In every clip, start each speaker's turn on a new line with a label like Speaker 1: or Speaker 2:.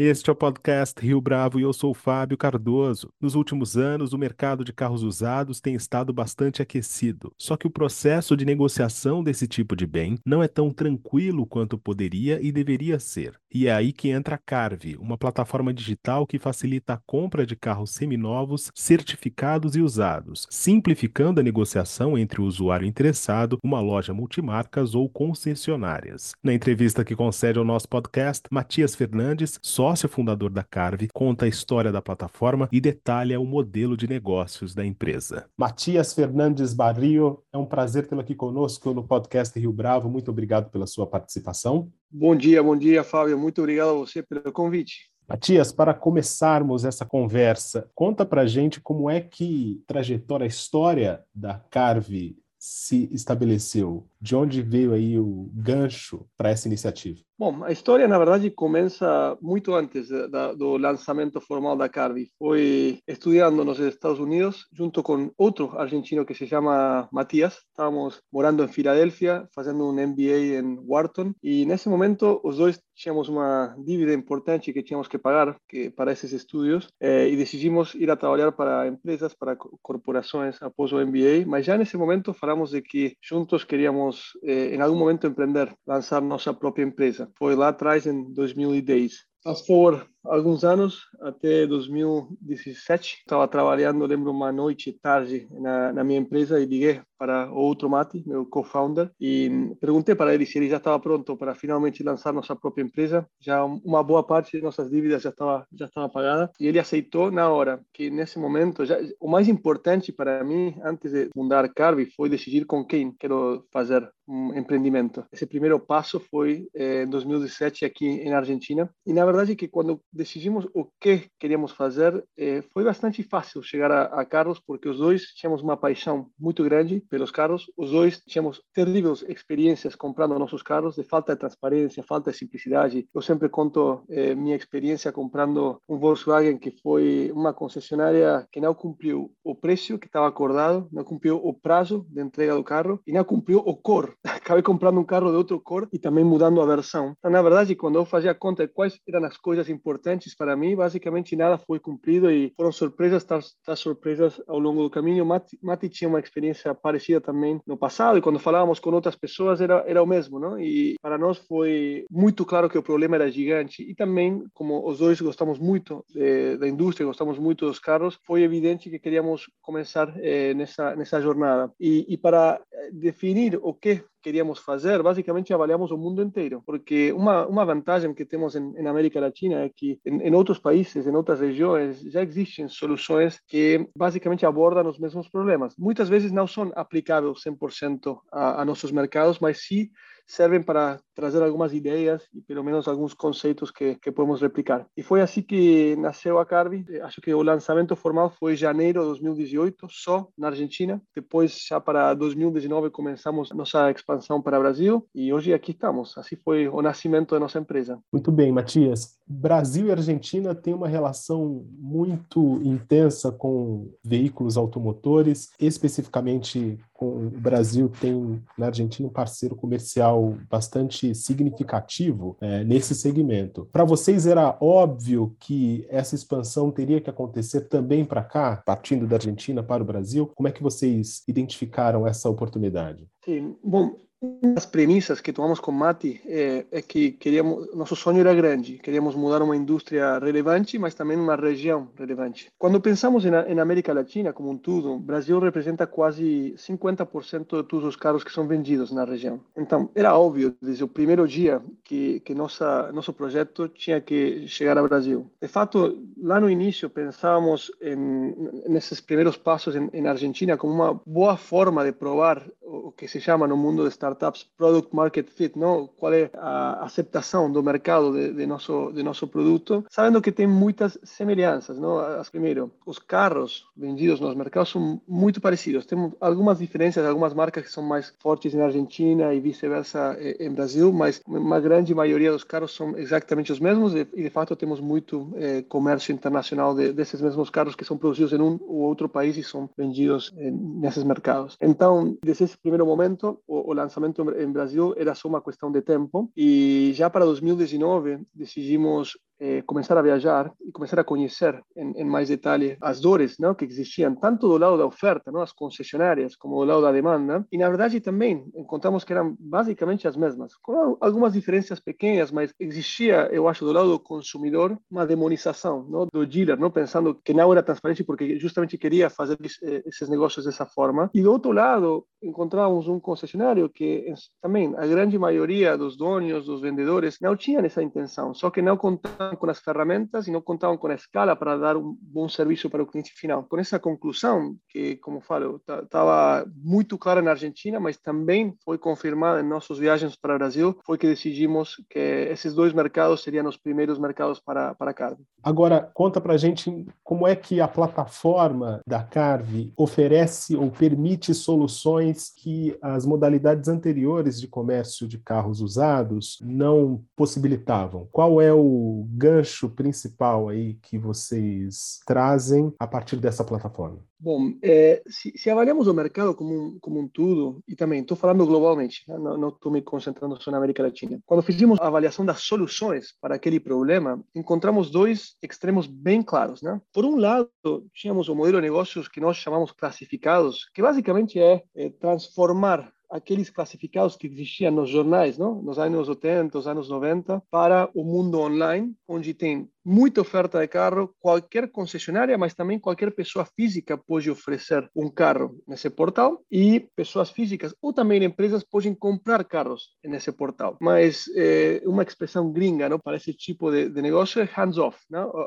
Speaker 1: Este é o podcast Rio Bravo e eu sou Fábio Cardoso. Nos últimos anos, o mercado de carros usados tem estado bastante aquecido. Só que o processo de negociação desse tipo de bem não é tão tranquilo quanto poderia e deveria ser. E é aí que entra a Carve, uma plataforma digital que facilita a compra de carros seminovos, certificados e usados, simplificando a negociação entre o usuário interessado, uma loja multimarcas ou concessionárias. Na entrevista que concede ao nosso podcast, Matias Fernandes, só sócio fundador da Carve, conta a história da plataforma e detalha o modelo de negócios da empresa. Matias Fernandes Barrio, é um prazer tê-lo aqui conosco no podcast Rio Bravo. Muito obrigado pela sua participação.
Speaker 2: Bom dia, bom dia, Fábio. Muito obrigado a você pelo convite.
Speaker 1: Matias, para começarmos essa conversa, conta para gente como é que trajetória, a história da Carve se estabeleceu? De onde veio aí o gancho para essa iniciativa?
Speaker 2: Bom, a história, na verdade, começa muito antes da, do lançamento formal da Carvi. Foi estudando nos Estados Unidos, junto com outro argentino que se chama Matias. Estávamos morando em Filadélfia, fazendo um MBA em Wharton, e nesse momento os dois tínhamos uma dívida importante que tínhamos que pagar que, para esses estudos, eh, e decidimos ir a trabalhar para empresas, para corporações após o MBA, mas já nesse momento falamos de que juntos queríamos, eh, em algum momento, empreender, lançar nossa própria empresa. Foi lá atrás, em 2010. Fast forward alguns anos, até 2017, estava trabalhando, lembro, uma noite tarde na, na minha empresa e liguei para outro Mati, meu co-founder, e perguntei para ele se ele já estava pronto para finalmente lançar nossa própria empresa. Já uma boa parte de nossas dívidas já estava já estava pagada e ele aceitou na hora. Que nesse momento, já, o mais importante para mim antes de fundar Carvi foi decidir com quem quero fazer um empreendimento. Esse primeiro passo foi eh, em 2017 aqui em Argentina e na verdade que quando decidimos o que queríamos fazer, eh, foi bastante fácil chegar a, a, carros, porque os dois tínhamos uma paixão muito grande pelos carros, os dois tínhamos terríveis experiências comprando nossos carros, de falta de transparência, falta de simplicidade. Eu sempre conto eh, minha experiência comprando um Volkswagen que foi uma concessionária que não cumpriu o preço que estava acordado, não cumpriu o prazo de entrega do carro e não cumpriu o cor. Acabei comprando um carro de outro cor e também mudando a versão. Então, na verdade, quando eu fazia conta de quais eram as coisas importantes para mim, basicamente nada foi cumprido e foram surpresas das surpresas ao longo do caminho. Mati, Mati tinha uma experiência parecida também no passado e quando falávamos com outras pessoas era, era o mesmo, não? E para nós foi muito claro que o problema era gigante e também, como os dois gostamos muito de, da indústria, gostamos muito dos carros, foi evidente que queríamos começar eh, nessa, nessa jornada. E, e para definir o que queríamos fazer, basicamente avaliamos o mundo inteiro, porque uma, uma vantagem que temos em, em América Latina é que em, em, outros países, em outras regiões, já existem soluções que basicamente abordam os mesmos problemas. Muitas vezes não são aplicáveis 100% a, a nossos mercados, mas sim servem para trazer algumas ideias e pelo menos alguns conceitos que, que podemos replicar. E foi assim que nasceu a Carvi. Acho que o lançamento formal foi em janeiro de 2018, só na Argentina. Depois, já para 2019, começamos nossa expansão para o Brasil e hoje aqui estamos. Assim foi o nascimento da nossa empresa.
Speaker 1: Muito bem, Matias. Brasil e Argentina têm uma relação muito intensa com veículos automotores, especificamente com o Brasil tem na Argentina um parceiro comercial bastante significativo é, nesse segmento. Para vocês era óbvio que essa expansão teria que acontecer também para cá, partindo da Argentina para o Brasil. Como é que vocês identificaram essa oportunidade?
Speaker 2: Sim, bom, das premissas que tomamos com Mati é, é, que queríamos, nosso sonho era grande, queríamos mudar uma indústria relevante, mas também uma região relevante. Quando pensamos em, em América Latina como um todo, Brasil representa quase 50% de todos os carros que são vendidos na região. Então, era óbvio desde o primeiro dia que, que nossa, nosso projeto tinha que chegar ao Brasil. De fato, lá no início pensávamos em, nesses primeiros passos em, em Argentina como uma boa forma de provar o que se chama no mundo de startups product market fit, não? Qual é a aceitação do mercado de, de nosso de nosso produto, sabendo que tem muitas semelhanças, não? As, primeiro, os carros vendidos nos mercados são muito parecidos. Temos algumas diferenças, algumas marcas que são mais fortes na Argentina e vice-versa eh, em Brasil, mas uma grande maioria dos carros são exatamente os mesmos e, de fato temos muito eh, comércio internacional de, desses mesmos carros que são produzidos em um ou outro país e são vendidos eh, nesses mercados. Então, desses primeiro momento, o, o lançamento em Brasil era só uma questão de tempo. E já para 2019 decidimos eh, começar a viajar e começar a conhecer em, em, mais detalhe as dores não, que existiam, tanto do lado da oferta, não, as concessionárias, como do lado da demanda. E, na verdade, também encontramos que eram basicamente as mesmas, com algumas diferenças pequenas, mas existia, eu acho, do lado do consumidor, uma demonização não, do dealer, não, pensando que não era transparente porque justamente queria fazer eh, esses negócios dessa forma. E, do outro lado, encontramos um concessionário que também a grande maioria dos donos, dos vendedores, não tinham essa intenção, só que não contavam contavam com as ferramentas e não contavam com a escala para dar um bom serviço para o cliente final. Com essa conclusão, que, como falo, estava muito clara na Argentina, mas também foi confirmada em nossas viagens para o Brasil, foi que decidimos que esses dois mercados seriam os primeiros mercados para, para a Carve.
Speaker 1: Agora, conta para a gente como é que a plataforma da Carve oferece ou permite soluções que as modalidades anteriores de comércio de carros usados não possibilitavam. Qual é o gancho principal aí que vocês trazem a partir dessa plataforma?
Speaker 2: Bom, é, se, se, avaliamos o mercado como um, como um todo, e também estou falando globalmente, né? não estou me concentrando só na América Latina. Quando fizemos a avaliação das soluções para aquele problema, encontramos dois extremos bem claros. Né? Por um lado, tínhamos o modelo de negócios que nós chamamos classificados, que basicamente é, é transformar aqueles classificados que existiam nos jornais, não? nos anos 80, nos anos 90, para o mundo online, onde tem muita oferta de carro, qualquer concessionária, mas também qualquer pessoa física pode oferecer um carro nesse portal e pessoas físicas ou também empresas podem comprar carros nesse portal. Mas é, uma expressão gringa não, para esse tipo de, de negócio é hands-off.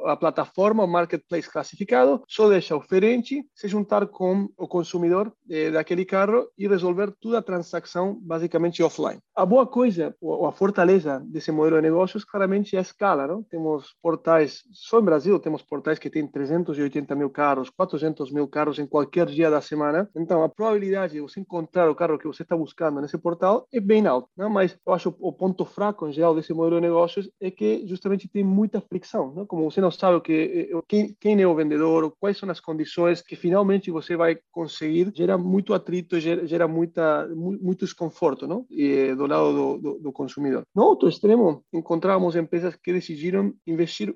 Speaker 2: A plataforma, o marketplace classificado, só deixa o gerente se juntar com o consumidor é, daquele carro e resolver toda a transação basicamente offline. A boa coisa, ou a fortaleza desse modelo de negócios, claramente é a escala. Não? Temos portais portais, só em Brasil temos portais que têm 380 mil carros, 400 mil carros em qualquer dia da semana. Então, a probabilidade de você encontrar o carro que você está buscando nesse portal é bem alta. Não? Mas eu acho o ponto fraco, em geral, desse modelo de negócios é que justamente tem muita fricção. Não? Como você não sabe o que, eh, quem, quem é o vendedor, quais são as condições que finalmente você vai conseguir, gera muito atrito, gera, gera muita, muito desconforto? E, do lado do, do, do consumidor. No outro extremo, encontramos empresas que decidiram investir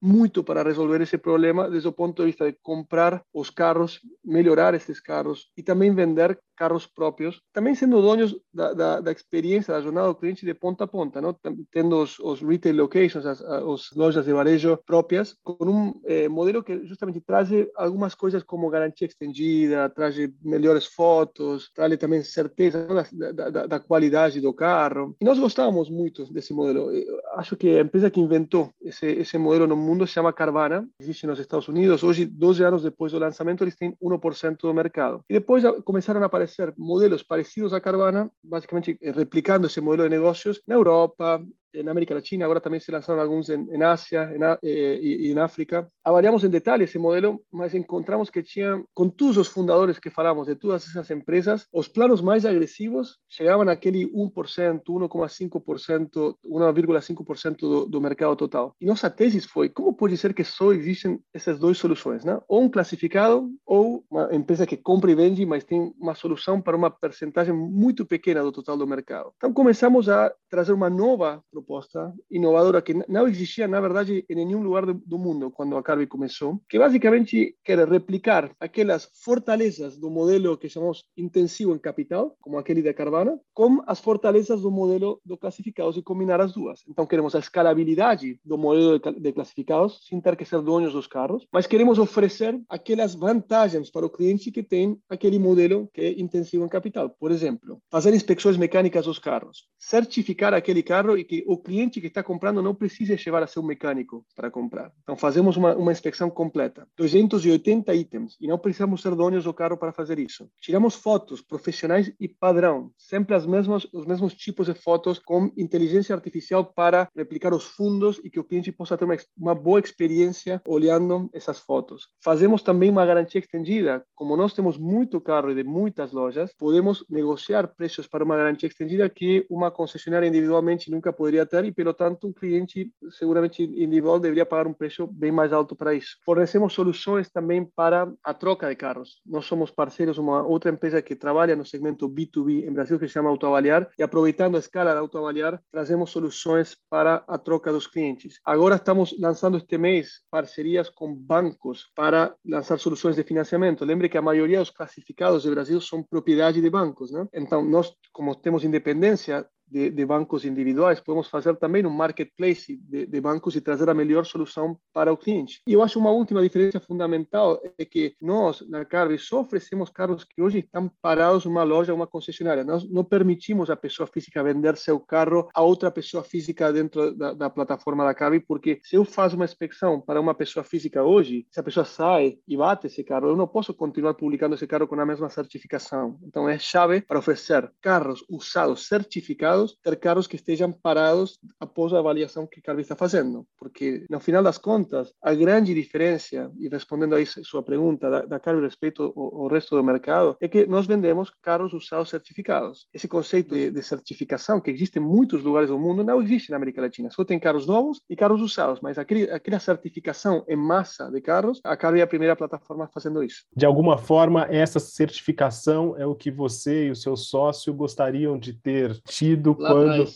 Speaker 2: muito para resolver esse problema desde o ponto de vista de comprar os carros, melhorar esses carros e também vender carros próprios, também sendo donos da, da, da experiência da jornada do cliente de ponta a ponta, não? tendo os, os retail locations, as, as, lojas de varejo próprias, com um eh, modelo que justamente traz algumas coisas como garantia estendida, traz melhores fotos, traz também certeza da, da, da, qualidade do carro. E nós gostamos muito desse modelo. Eu acho que a empresa que inventou esse, esse modelo no mundo se chama Carvana, existe nos Estados Unidos. Hoje, 12 anos depois do lançamento, eles têm 1% do mercado. E depois começaram a aparecer modelos parecidos a Carvana, basicamente replicando esse modelo de negócios na Europa, en América Latina, ahora también se lanzaron algunos en, en Asia en, eh, y, en África. Avaliamos en detalle ese modelo, mas encontramos que tinha, con todos os fundadores que falamos de todas essas empresas, os planos mais agressivos chegavam àquele 1%, 1,5%, 1,5% do, do mercado total. E nossa tese foi, como pode ser que só existem essas duas soluções, né? Ou um classificado, ou uma empresa que compra e vende, mas tem uma solução para uma percentagem muito pequena do total do mercado. Então começamos a trazer uma nova proposta proposta inovadora que não existia, na verdade, em nenhum lugar do mundo quando a Carby começou, que basicamente quer replicar aquelas fortalezas do modelo que chamamos intensivo em capital, como aquele da Carvana, com as fortalezas do modelo do classificados e combinar as duas. Então, queremos a escalabilidade do modelo de classificados, sem ter que ser donos dos carros, mas queremos oferecer aquelas vantagens para o cliente que tem aquele modelo que é intensivo em capital. Por exemplo, fazer inspeções mecânicas dos carros, certificar aquele carro e que o cliente que está comprando não precisa levar a seu mecânico para comprar. Então, fazemos uma, uma inspeção completa, 280 itens, e não precisamos ser donos do carro para fazer isso. Tiramos fotos profissionais e padrão, sempre as mesmas, os mesmos tipos de fotos com inteligência artificial para replicar os fundos e que o cliente possa ter uma, uma boa experiência olhando essas fotos. Fazemos também uma garantia estendida. Como nós temos muito carro e de muitas lojas, podemos negociar preços para uma garantia estendida que uma concessionária individualmente nunca poderia deveria ter e, pelo tanto, um cliente seguramente individual deveria pagar um preço bem mais alto para isso. Fornecemos soluções também para a troca de carros. Nós somos parceiros uma outra empresa que trabalha no segmento B2B em Brasil que se chama Autoavaliar e aproveitando a escala da Autoavaliar, trazemos soluções para a troca dos clientes. Agora estamos lançando este mês parcerias com bancos para lançar soluções de financiamento. Lembre que a maioria dos classificados do Brasil são propriedade de bancos, né? Então, nós, como temos independência, de, de, bancos individuais, podemos fazer também um marketplace de, de, bancos e trazer a melhor solução para o cliente. E eu acho uma última diferença fundamental é que nós, na Carve, só oferecemos carros que hoje estão parados numa loja uma concessionária. Nós não permitimos a pessoa física vender seu carro a outra pessoa física dentro da, da plataforma da Carve, porque se eu faço uma inspeção para uma pessoa física hoje, se a pessoa sai e bate esse carro, eu não posso continuar publicando esse carro com a mesma certificação. Então é chave para oferecer carros usados certificados ter carros que estejam parados após a avaliação que Carvi está fazendo, porque no final das contas, a grande diferença, e respondendo a sua pergunta da, da respeito ao, ao, resto do mercado, é que nós vendemos carros usados certificados. Esse conceito de, de certificação, que existe em muitos lugares do mundo, não existe na América Latina. Só tem carros novos e carros usados, mas aquele, aquela certificação em massa de carros, a Carvi é a primeira plataforma fazendo isso.
Speaker 1: De alguma forma, essa certificação é o que você e o seu sócio gostariam de ter tido lá quando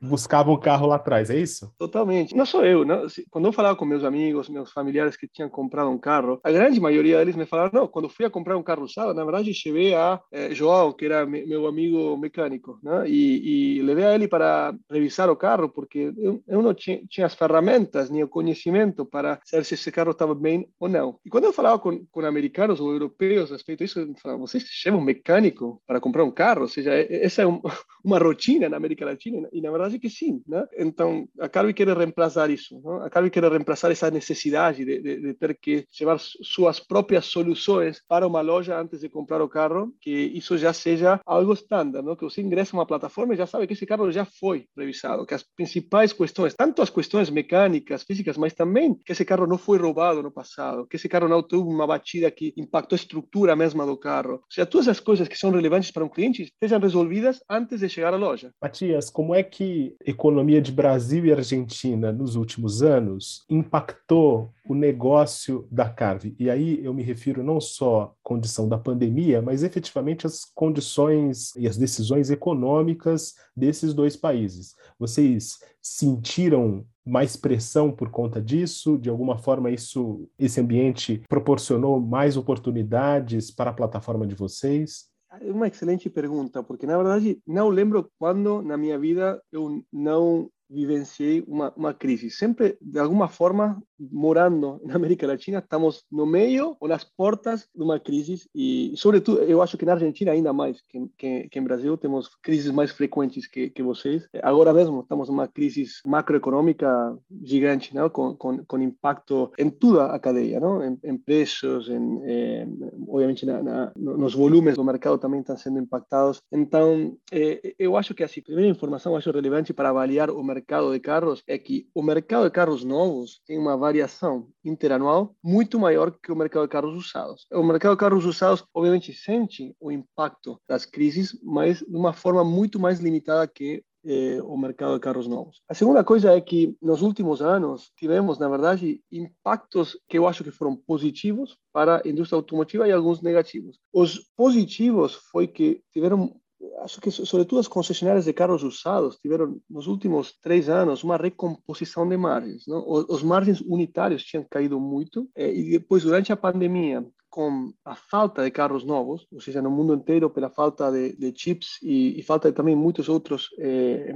Speaker 1: buscavam o carro lá atrás, é isso?
Speaker 2: Totalmente. Não sou eu, não. Quando eu falava com meus amigos, meus familiares que tinham comprado um carro, a grande maioria deles me falaram, não, quando fui a comprar um carro usado, na verdade, cheguei a eh, João, que era meu amigo mecânico, né? E, e, levei a ele para revisar o carro, porque eu, eu não tinha, tinha, as ferramentas nem o conhecimento para saber se esse carro estava bem ou não. E quando eu falava com, com americanos ou europeus a respeito disso, eu falava, vocês chamam um mecânico para comprar um carro? Ou seja, essa é um, uma rotina na América Latina e na verdade que sim, né? Então a Carvi quer reemplazar isso, né? a Carvi quer reemplazar essa necessidade de, de, de, ter que levar suas próprias soluções para uma loja antes de comprar o carro, que isso já seja algo estándar, que você ingressa uma plataforma e já sabe que esse carro já foi revisado, que as principais questões, tanto as questões mecânicas, físicas, mas também que esse carro não foi roubado no passado, que esse carro não teve uma batida que impactou a estrutura mesma do carro. Ou seja, todas as coisas que são relevantes para um cliente estejam resolvidas antes de chegar loja.
Speaker 1: Matias, como é que a economia de Brasil e Argentina nos últimos anos impactou o negócio da Carve? E aí eu me refiro não só à condição da pandemia, mas efetivamente às condições e as decisões econômicas desses dois países. Vocês sentiram mais pressão por conta disso? De alguma forma, isso, esse ambiente proporcionou mais oportunidades para a plataforma de vocês?
Speaker 2: É uma excelente pergunta, porque na verdade não lembro quando na minha vida eu não vivenciei uma, uma crise. Sempre, de alguma forma, morando na América Latina, estamos no meio ou nas portas de uma crise e, sobretudo, eu acho que na Argentina ainda mais que, que, que em Brasil temos crises mais frequentes que, que vocês. Agora mesmo estamos numa crise macroeconômica gigante, não? Com, com, com impacto em toda a cadeia, não? Em, em preços, em, eh, obviamente na, na, nos volumes do mercado também estão sendo impactados. Então, eh, eu acho que a primeira informação acho relevante para avaliar o mercado de carros é que o mercado de carros novos tem uma variação interanual muito maior que o mercado de carros usados. O mercado de carros usados, obviamente, sente o impacto das crises, mas de uma forma muito mais limitada que eh, o mercado de carros novos. A segunda coisa é que nos últimos anos tivemos, na verdade, impactos que eu acho que foram positivos para a indústria automotiva e alguns negativos. Os positivos foi que tiveram acho que sobretudo as concessionárias de carros usados tiveram nos últimos três anos uma recomposição de margens. Não? Os, margens unitários tinham caído muito eh, e depois durante a pandemia com a falta de carros novos, ou seja, no mundo inteiro pela falta de, de chips e, e, falta também muitos outros eh,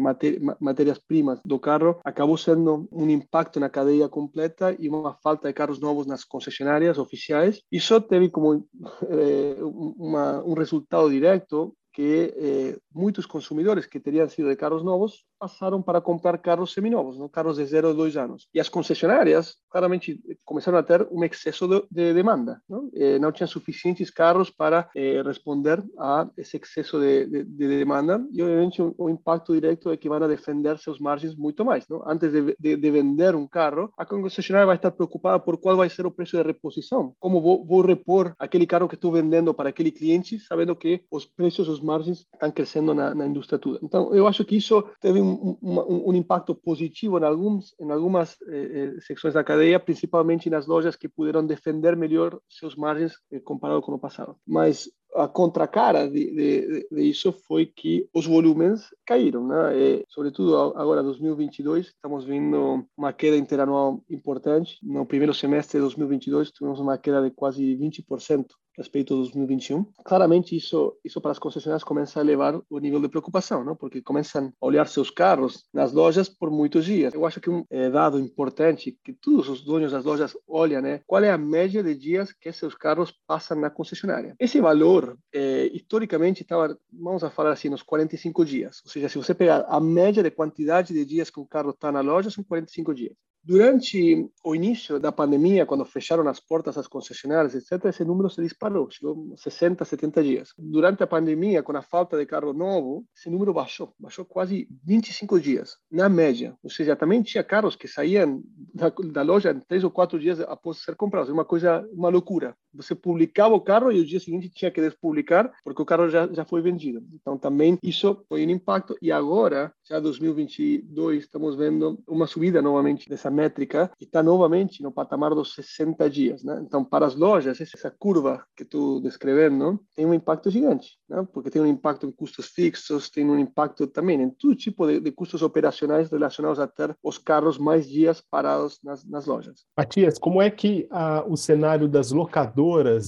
Speaker 2: matérias-primas do carro, acabou sendo um impacto na cadeia completa e uma falta de carros novos nas concessionárias oficiais. Isso teve como eh, uma, um resultado direto que eh, consumidores que teriam sido de carros novos passaram para comprar carros seminovos, carros de 0 a 2 anos. E as concessionárias claramente começaram a ter um excesso de, de demanda. Não, eh, não tinham suficientes carros para eh, responder a esse excesso de, de, de demanda e, obviamente, o, o, impacto direto é que vão defender seus margens muito mais. Não? Antes de, vender um carro, a concessionária vai estar preocupada por qual vai ser o preço de reposição. Como vou, vou repor aquele carro que estou vendendo para aquele cliente, sabendo que os preços, os margens estão crescendo na, na indústria toda. Então, eu acho que isso teve um um, um, impacto positivo em, alguns, em algumas eh, secções da cadeia, principalmente nas lojas que puderam defender melhor seus margens eh, comparado com o passado. Mas a contracara de, de, de, isso foi que os volumes caíram, né? E, sobretudo agora 2022 estamos vendo uma queda interanual importante. No primeiro semestre de 2022 tivemos uma queda de quase 20% respeito a 2021. Claramente isso isso para as concessionárias começa a elevar o nível de preocupação, não? Porque começam a olhar seus carros nas lojas por muitos dias. Eu acho que um é, dado importante que todos os donos das lojas olham, né? Qual é a média de dias que seus carros passam na concessionária? Esse valor é, historicamente estava, vamos a falar assim, nos 45 dias. Ou seja, se você pegar a média de quantidade de dias que o carro está na loja, são 45 dias. Durante o início da pandemia, quando fecharam as portas às concessionárias, etc., esse número se disparou, chegou a 60, 70 dias. Durante a pandemia, com a falta de carro novo, esse número baixou, baixou quase 25 dias, na média. Ou seja, também tinha carros que saíam da, da loja em três ou quatro dias após ser comprados. Uma coisa, uma loucura. Você publicava o carro e o dia seguinte tinha que despublicar, porque o carro já, já foi vendido. Então, também isso foi um impacto. E agora, já 2022, estamos vendo uma subida novamente dessa métrica e está novamente no patamar dos 60 dias. Né? Então, para as lojas, essa curva que tu descrevendo tem um impacto gigante, né? porque tem um impacto em custos fixos, tem um impacto também em todo tipo de, de custos operacionais relacionados a ter os carros mais dias parados nas, nas lojas.
Speaker 1: Matias, como é que ah, o cenário das locadoras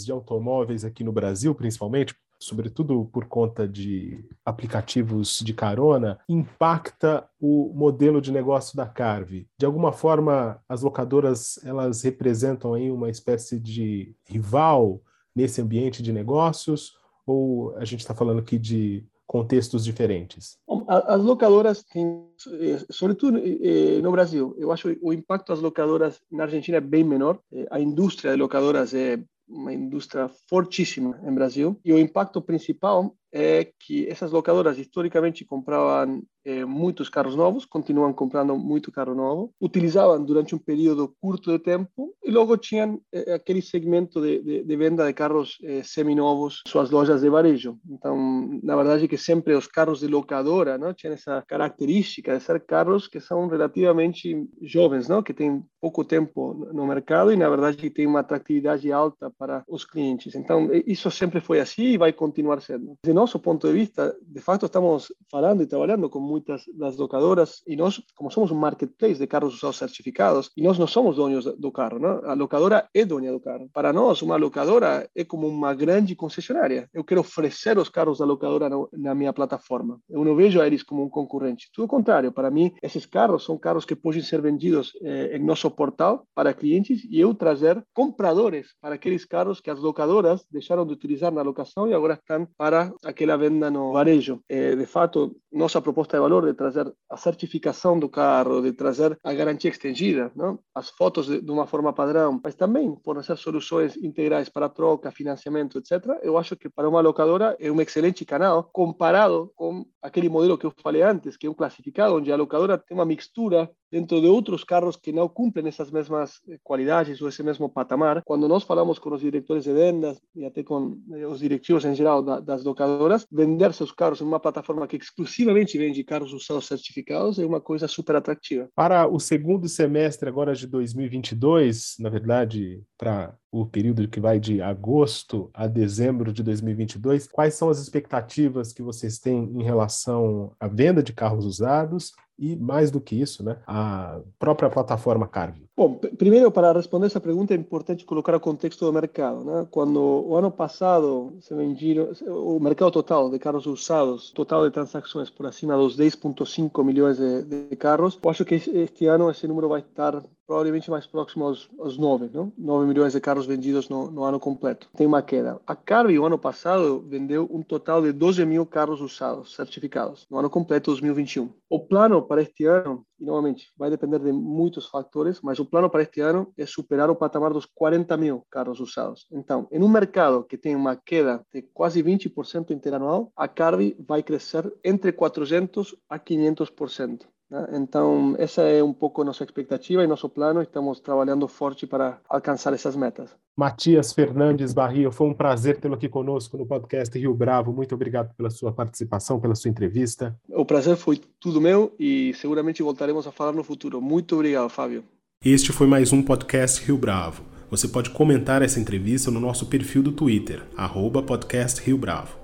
Speaker 1: de automóveis aqui no Brasil, principalmente, sobretudo por conta de aplicativos de carona, impacta o modelo de negócio da Carve? De alguma forma, as locadoras elas representam aí uma espécie de rival nesse ambiente de negócios? Ou a gente está falando aqui de contextos diferentes?
Speaker 2: As locadoras têm, eh, sobretudo eh, no Brasil, eu acho que o impacto das locadoras na Argentina é bem menor. Eh, a indústria de locadoras é uma indústria fortíssima em Brasil e o impacto principal é que essas locadoras historicamente compravam eh, muitos carros novos, continuam comprando muito carro novo, utilizavam durante um período curto de tempo e logo tinham eh, aquele segmento de, de, de, venda de carros eh, seminovos, suas lojas de varejo. Então, na verdade, que sempre os carros de locadora não tinham essa característica de ser carros que são relativamente jovens, não, que têm pouco tempo no mercado e, na verdade, que têm uma atratividade alta para os clientes. Então, isso sempre foi assim e vai continuar sendo. De nosso ponto de vista, de fato, estamos falando e trabalhando com muitas das locadoras e nós, como somos um marketplace de carros usados certificados, e nós não somos donos do carro, a locadora é dona do carro. Para nós, uma locadora é como uma grande concessionária. Eu quero oferecer os carros da locadora no, na minha plataforma. Eu não vejo eles como um concorrente. Tudo o contrário, para mim, esses carros são carros que podem ser vendidos eh, em nosso portal para clientes e eu trazer compradores para aqueles carros que as locadoras deixaram de utilizar na locação e agora estão para aquela venda no varejo. Eh, de fato, nossa proposta de valor de trazer a certificação do carro, de trazer a garantia extendida, não? as fotos de, de uma forma padrão, mas também fornecer soluções integrais para troca, financiamento, etc. Eu acho que para uma locadora é um excelente canal comparado com aquele modelo que eu falei antes, que é um classificado, onde a locadora tem uma mixtura dentro de outros carros que não cumprem essas mesmas eh, qualidades ou esse mesmo patamar. Quando nós falamos com os diretores de vendas e até com eh, os diretivos em geral das locadoras, vender seus carros em uma plataforma que exclusivamente vende carros usados certificados é uma coisa super atrativa.
Speaker 1: Para o segundo semestre agora de 2022, na verdade, para o período que vai de agosto a dezembro de 2022, quais são as expectativas que vocês têm em relação à venda de carros usados e, mais do que isso, né, a própria plataforma Carve?
Speaker 2: Bom, primeiro, para responder essa pergunta, é importante colocar o contexto do mercado. Né? Quando o ano passado se vendiram, o mercado total de carros usados, total de transações por acima dos 10,5 milhões de, de carros, eu acho que este ano esse número vai estar provavelmente mais próximo aos, aos 9, não? 9 milhões de carros vendidos no, no, ano completo. Tem uma queda. A Carvi, o ano passado, vendeu um total de 12 mil carros usados, certificados, no ano completo 2021. O plano para este ano, e novamente vai depender de muitos fatores, mas o plano para este ano é superar o patamar dos 40 mil carros usados. Então, em um mercado que tem uma queda de quase 20% interanual, a Carvi vai crescer entre 400 a 500%. Então, essa é um pouco a nossa expectativa e nosso plano. Estamos trabalhando forte para alcançar essas metas.
Speaker 1: Matias Fernandes Barrio, foi um prazer tê-lo aqui conosco no podcast Rio Bravo. Muito obrigado pela sua participação, pela sua entrevista.
Speaker 2: O prazer foi tudo meu e seguramente voltaremos a falar no futuro. Muito obrigado, Fábio.
Speaker 1: Este foi mais um podcast Rio Bravo. Você pode comentar essa entrevista no nosso perfil do Twitter, arroba podcast Rio Bravo